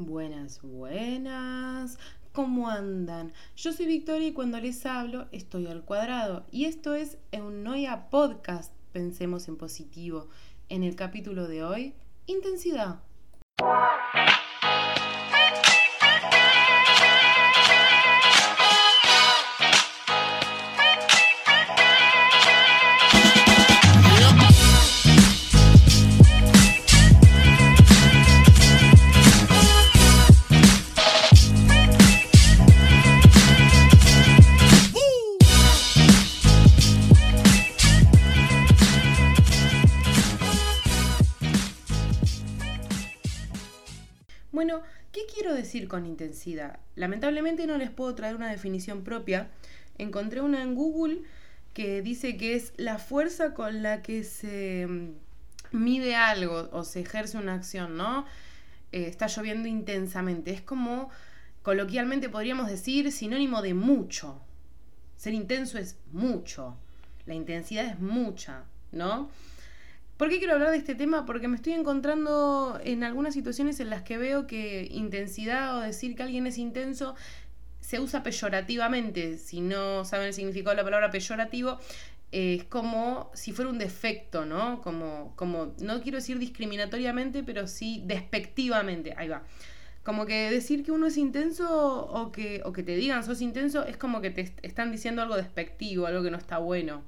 Buenas, buenas. ¿Cómo andan? Yo soy Victoria y cuando les hablo estoy al cuadrado. Y esto es Eunoia Podcast, Pensemos en Positivo. En el capítulo de hoy, intensidad. Decir con intensidad? Lamentablemente no les puedo traer una definición propia. Encontré una en Google que dice que es la fuerza con la que se mm, mide algo o se ejerce una acción, ¿no? Eh, está lloviendo intensamente. Es como, coloquialmente podríamos decir, sinónimo de mucho. Ser intenso es mucho. La intensidad es mucha, ¿no? ¿Por qué quiero hablar de este tema? Porque me estoy encontrando en algunas situaciones en las que veo que intensidad o decir que alguien es intenso se usa peyorativamente. Si no saben el significado de la palabra peyorativo, es como si fuera un defecto, ¿no? Como, como, no quiero decir discriminatoriamente, pero sí despectivamente. Ahí va. Como que decir que uno es intenso o que, o que te digan sos intenso es como que te están diciendo algo despectivo, algo que no está bueno.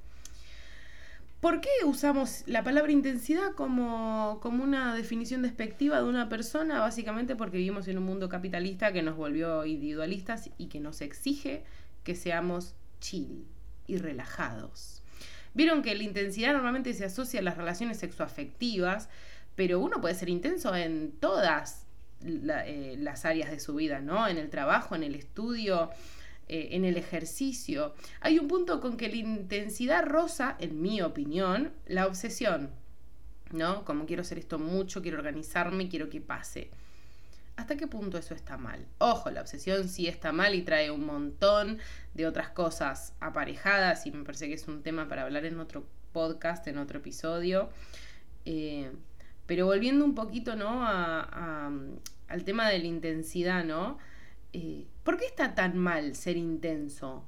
¿Por qué usamos la palabra intensidad como, una definición despectiva de una persona? Básicamente porque vivimos en un mundo capitalista que nos volvió individualistas y que nos exige que seamos chill y relajados. Vieron que la intensidad normalmente se asocia a las relaciones sexoafectivas, pero uno puede ser intenso en todas eh, las áreas de su vida, ¿no? En el trabajo, en el estudio, eh, en el ejercicio. Hay un punto con que la intensidad rosa, en mi opinión, la obsesión. ¿No? Como quiero hacer esto mucho, quiero organizarme, quiero que pase. ¿Hasta qué punto eso está mal? Ojo, la obsesión sí está mal y trae un montón de otras cosas aparejadas y me parece que es un tema para hablar en otro podcast, en otro episodio. Eh, pero volviendo un poquito, ¿no? al tema de la intensidad, ¿no? Eh, ¿por qué está tan mal ser intenso?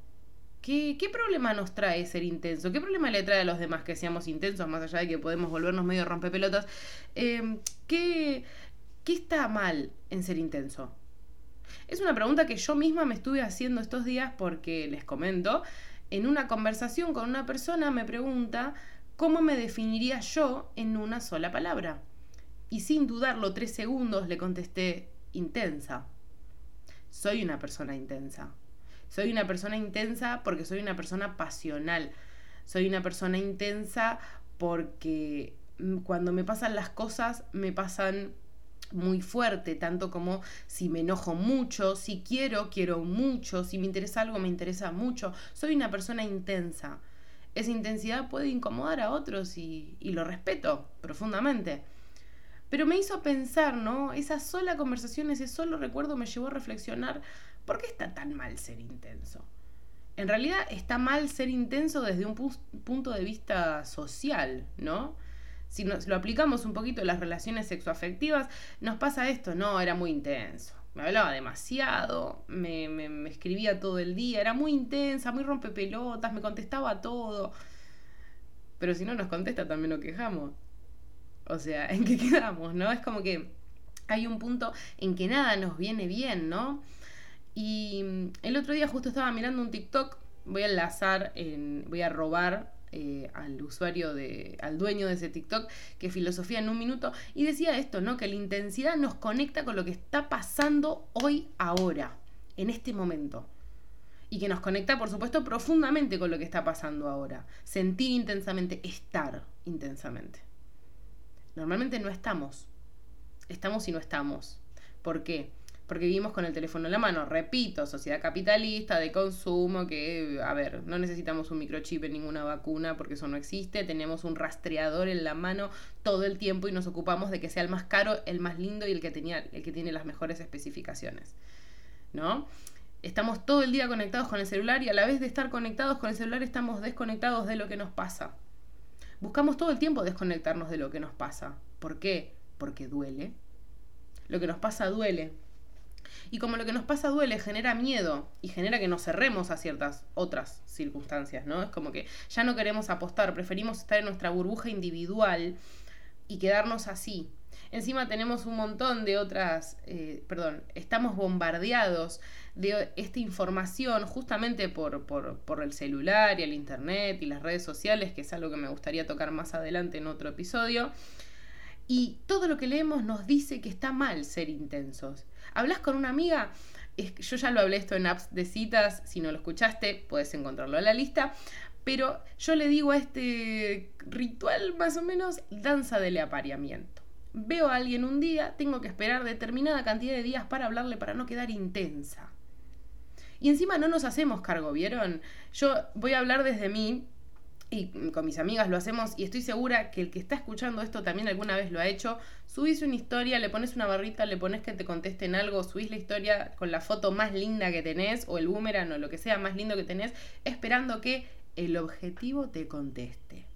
¿Qué, problema nos trae ser intenso? ¿Qué problema le trae a los demás que seamos intensos, más allá de que podemos volvernos medio rompepelotas? Eh, ¿qué, ¿Qué está mal en ser intenso? Es una pregunta que yo misma me estuve haciendo estos días porque, les comento, en una conversación con una persona me pregunta cómo me definiría yo en una sola palabra. Y sin dudarlo tres segundos le contesté intensa soy una persona intensa. Soy una persona intensa porque soy una persona pasional. Soy una persona intensa porque mm, cuando me pasan las cosas me pasan muy fuerte, tanto como si me enojo mucho, si quiero, quiero mucho, si me interesa algo, me interesa mucho. Soy una persona intensa. Esa intensidad puede incomodar a otros y, y lo respeto profundamente. Pero me hizo pensar, ¿no? Esa sola conversación, ese solo recuerdo me llevó a reflexionar, ¿por qué está tan mal ser intenso? En realidad está mal ser intenso desde un punto de vista social, ¿no? Si nos lo aplicamos un poquito en las relaciones sexoafectivas, nos pasa esto, no, era muy intenso. Me hablaba demasiado, me, me escribía todo el día, era muy intensa, muy rompepelotas, me contestaba todo. Pero si no nos contesta, también nos quejamos. O sea, ¿en qué quedamos, no? Es como que hay un punto en que nada nos viene bien, ¿no? Y mm, el otro día justo estaba mirando un TikTok, voy a enlazar, en, voy a robar eh, al usuario, de, al dueño de ese TikTok, que filosofía en un minuto, y decía esto, ¿no? Que la intensidad nos conecta con lo que está pasando hoy, ahora, en este momento. Y que nos conecta, por supuesto, profundamente con lo que está pasando ahora. Sentir intensamente, estar intensamente. Normalmente no estamos. Estamos y no estamos. ¿Por qué? Porque vivimos con el teléfono en la mano. Repito, sociedad capitalista, de consumo, que, a ver, no necesitamos un microchip en ninguna vacuna porque eso no existe. Tenemos un rastreador en la mano todo el tiempo y nos ocupamos de que sea el más caro, el más lindo y el que, tenía, el que tiene las mejores especificaciones. ¿No? Estamos todo el día conectados con el celular y a la vez de estar conectados con el celular estamos desconectados de lo que nos pasa. Buscamos todo el tiempo desconectarnos de lo que nos pasa. ¿Por qué? Porque duele. Lo que nos pasa duele. Y como lo que nos pasa duele, genera miedo y genera que nos cerremos a ciertas otras circunstancias, ¿no? Es como que ya no queremos apostar, preferimos estar en nuestra burbuja individual y quedarnos así. Encima tenemos un montón de otras, eh, perdón, estamos bombardeados de esta información justamente por, por, por, el celular y el internet y las redes sociales, que es algo que me gustaría tocar más adelante en otro episodio. Y todo lo que leemos nos dice que está mal ser intensos. Hablas con una amiga, yo ya lo hablé esto en apps de citas, si no lo escuchaste, puedes encontrarlo en la lista. Pero yo le digo a este ritual más o menos danza del apareamiento. Veo a alguien un día, tengo que esperar determinada cantidad de días para hablarle para no quedar intensa. Y encima no nos hacemos cargo, ¿vieron? Yo voy a hablar desde mí, y con mis amigas lo hacemos y estoy segura que el que está escuchando esto también alguna vez lo ha hecho. Subís una historia, le pones una barrita, le pones que te contesten algo, subís la historia con la foto más linda que tenés o el boomerang o lo que sea más lindo que tenés, esperando que el objetivo te conteste.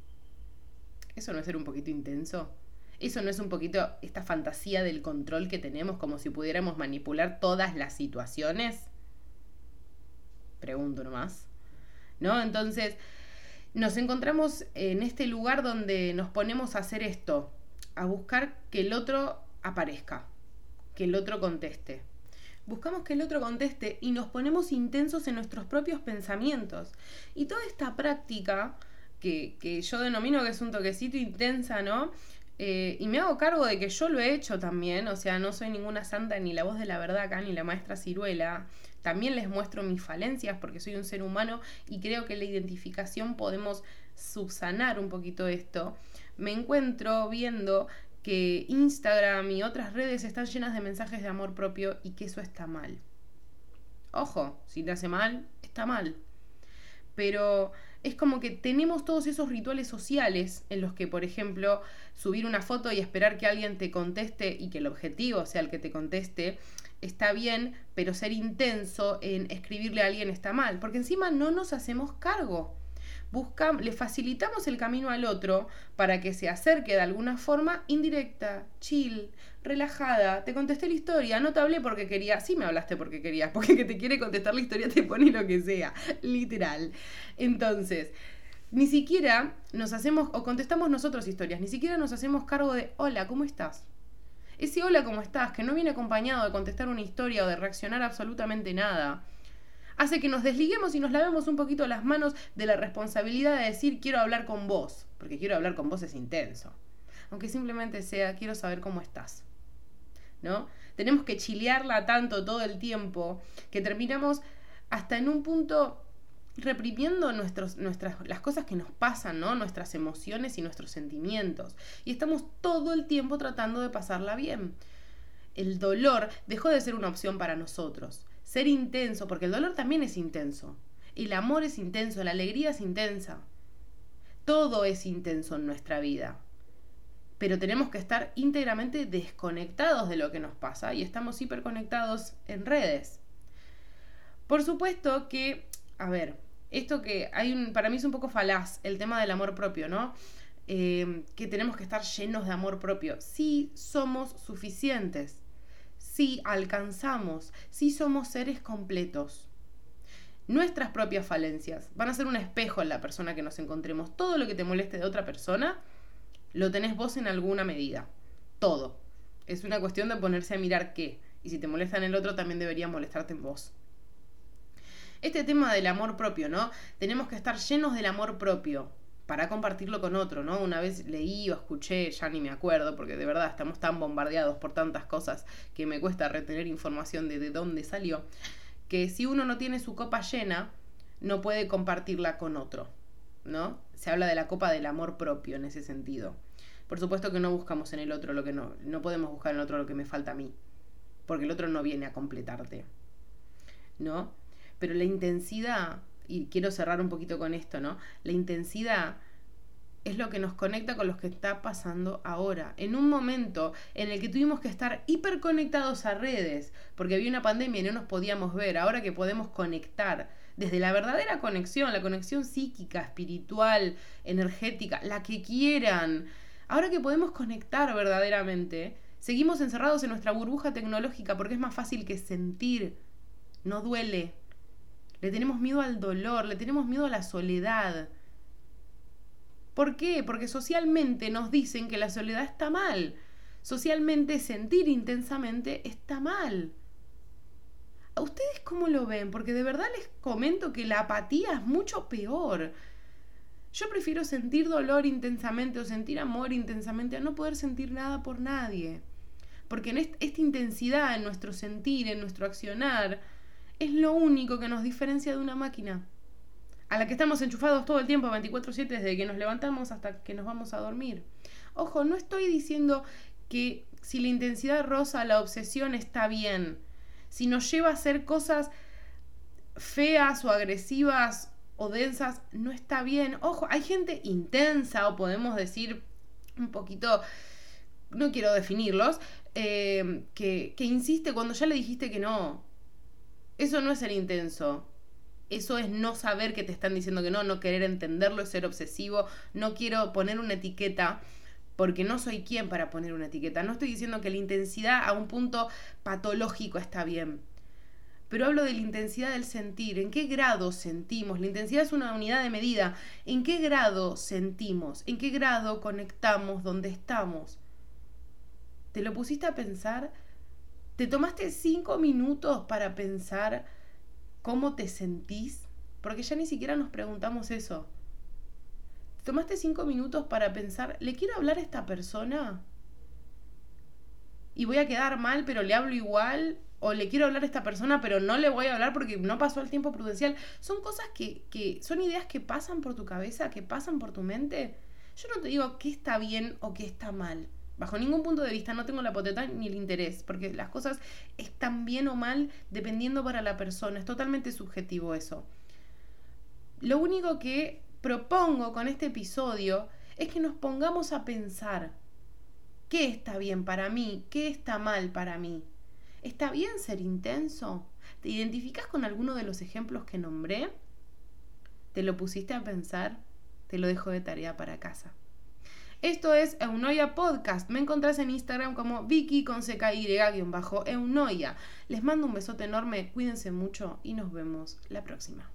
¿Eso no es ser un poquito intenso? ¿Eso no es un poquito esta fantasía del control que tenemos como si pudiéramos manipular todas las situaciones? Pregunto nomás. ¿No? Entonces, nos encontramos en este lugar donde nos ponemos a hacer esto, a buscar que el otro aparezca, que el otro conteste. Buscamos que el otro conteste y nos ponemos intensos en nuestros propios pensamientos. Y toda esta práctica, que, que yo denomino que es un toquecito intensa, ¿no? Eh, y me hago cargo de que yo lo he hecho también, o sea, no soy ninguna santa ni la voz de la verdad acá, ni la maestra ciruela. También les muestro mis falencias porque soy un ser humano y creo que la identificación podemos subsanar un poquito esto. Me encuentro viendo que Instagram y otras redes están llenas de mensajes de amor propio y que eso está mal. Ojo, si te hace mal, está mal. Pero es como que tenemos todos esos rituales sociales en los que, por ejemplo, subir una foto y esperar que alguien te conteste y que el objetivo sea el que te conteste, está bien, pero ser intenso en escribirle a alguien está mal, porque encima no nos hacemos cargo le facilitamos el camino al otro para que se acerque de alguna forma indirecta, chill, relajada. Te contesté la historia, no te hablé porque quería, sí me hablaste porque querías, porque que te quiere contestar la historia te pone lo que sea, literal. Entonces, ni siquiera nos hacemos o contestamos nosotros historias, ni siquiera nos hacemos cargo de, hola, ¿cómo estás? Ese hola, ¿cómo estás? que no viene acompañado de contestar una historia o de reaccionar absolutamente nada hace que nos desliguemos y nos lavemos un poquito las manos de la responsabilidad de decir quiero hablar con vos, porque quiero hablar con vos es intenso. Aunque simplemente sea quiero saber cómo estás. ¿No? Tenemos que chilearla tanto todo el tiempo que terminamos hasta en un punto reprimiendo nuestros, nuestras, las cosas que nos pasan, ¿no? Nuestras emociones y nuestros sentimientos. Y estamos todo el tiempo tratando de pasarla bien. El dolor dejó de ser una opción para nosotros ser intenso, porque el dolor también es intenso. El amor es intenso, la alegría es intensa. Todo es intenso en nuestra vida. Pero tenemos que estar íntegramente desconectados de lo que nos pasa y estamos hiperconectados en redes. Por supuesto que, a ver, esto que hay un, para mí es un poco falaz, el tema del amor propio, ¿no? Eh, que tenemos que estar llenos de amor propio. Sí somos suficientes si alcanzamos, si somos seres completos. Nuestras propias falencias van a ser un espejo en la persona que nos encontremos. Todo lo que te moleste de otra persona, lo tenés vos en alguna medida. Todo. Es una cuestión de ponerse a mirar qué. Y si te molesta en el otro, también debería molestarte en vos. Este tema del amor propio, ¿no? Tenemos que estar llenos del amor propio para compartirlo con otro, ¿no? Una vez leí o escuché, ya ni me acuerdo, porque de verdad estamos tan bombardeados por tantas cosas que me cuesta retener información de, de dónde salió, que si uno no tiene su copa llena, no puede compartirla con otro, ¿no? Se habla de la copa del amor propio en ese sentido. Por supuesto que no buscamos en el otro lo que no, no podemos buscar en el otro lo que me falta a mí, porque el otro no viene a completarte, ¿no? Pero la intensidad y quiero cerrar un poquito con esto, ¿no? La intensidad es lo que nos conecta con lo que está pasando ahora. En un momento en el que tuvimos que estar hiperconectados a redes, porque había una pandemia y no nos podíamos ver, ahora que podemos conectar desde la verdadera conexión, la conexión psíquica, espiritual, energética, la que quieran, ahora que podemos conectar verdaderamente, Seguimos encerrados en nuestra burbuja tecnológica porque es más fácil que sentir. No duele. Le tenemos miedo al dolor, le tenemos miedo a la soledad. ¿Por qué? Porque socialmente nos dicen que la soledad está mal. Socialmente sentir intensamente está mal. ¿A ustedes cómo lo ven? Porque de verdad les comento que la apatía es mucho peor. Yo prefiero sentir dolor intensamente o sentir amor intensamente a no poder sentir nada por nadie. Porque en esta intensidad en nuestro sentir, en nuestro accionar, es lo único que nos diferencia de una máquina. A la que estamos enchufados todo el tiempo, 24/7, desde que nos levantamos hasta que nos vamos a dormir. Ojo, no estoy diciendo que si la intensidad rosa, la obsesión está bien. Si nos lleva a hacer cosas feas o agresivas o densas no está bien. Ojo, hay gente intensa o podemos decir un poquito, no quiero definirlos, eh, que, que insiste cuando ya le dijiste que no. Eso no es ser intenso. Eso es no saber que te están diciendo que no, no querer entenderlo, es ser obsesivo. No quiero poner una etiqueta porque no soy quien para poner una etiqueta. No estoy diciendo que la intensidad a un punto patológico está bien pero hablo de la intensidad del sentir, en qué grado sentimos, la intensidad es una unidad de medida, en qué grado sentimos, en qué grado conectamos donde estamos. ¿Te lo pusiste a pensar? ¿Te tomaste cinco minutos para pensar cómo te sentís? Porque ya ni siquiera nos preguntamos eso. ¿Te tomaste cinco minutos para pensar, ¿le quiero hablar a esta persona? Y voy a quedar mal, pero le hablo igual o le quiero hablar a esta persona, pero no le voy a hablar porque no pasó el tiempo prudencial. Son cosas que, que son ideas que pasan por tu cabeza, que pasan por tu mente. Yo no te digo qué está bien o qué está mal. Bajo ningún punto de vista no tengo la potestad ni el interés, porque las cosas están bien o mal dependiendo para la persona. Es totalmente subjetivo eso. Lo único que propongo con este episodio es que nos pongamos a pensar qué está bien para mí, qué está mal para mí. ¿Está bien ser intenso? ¿Te identificas con alguno de los ejemplos que nombré? ¿Te lo pusiste a pensar? Te lo dejo de tarea para casa. Esto es Eunoia Podcast. Me encontrás en Instagram como Vicky con CKY-Eunoia. Les mando un besote enorme, cuídense mucho y nos vemos la próxima.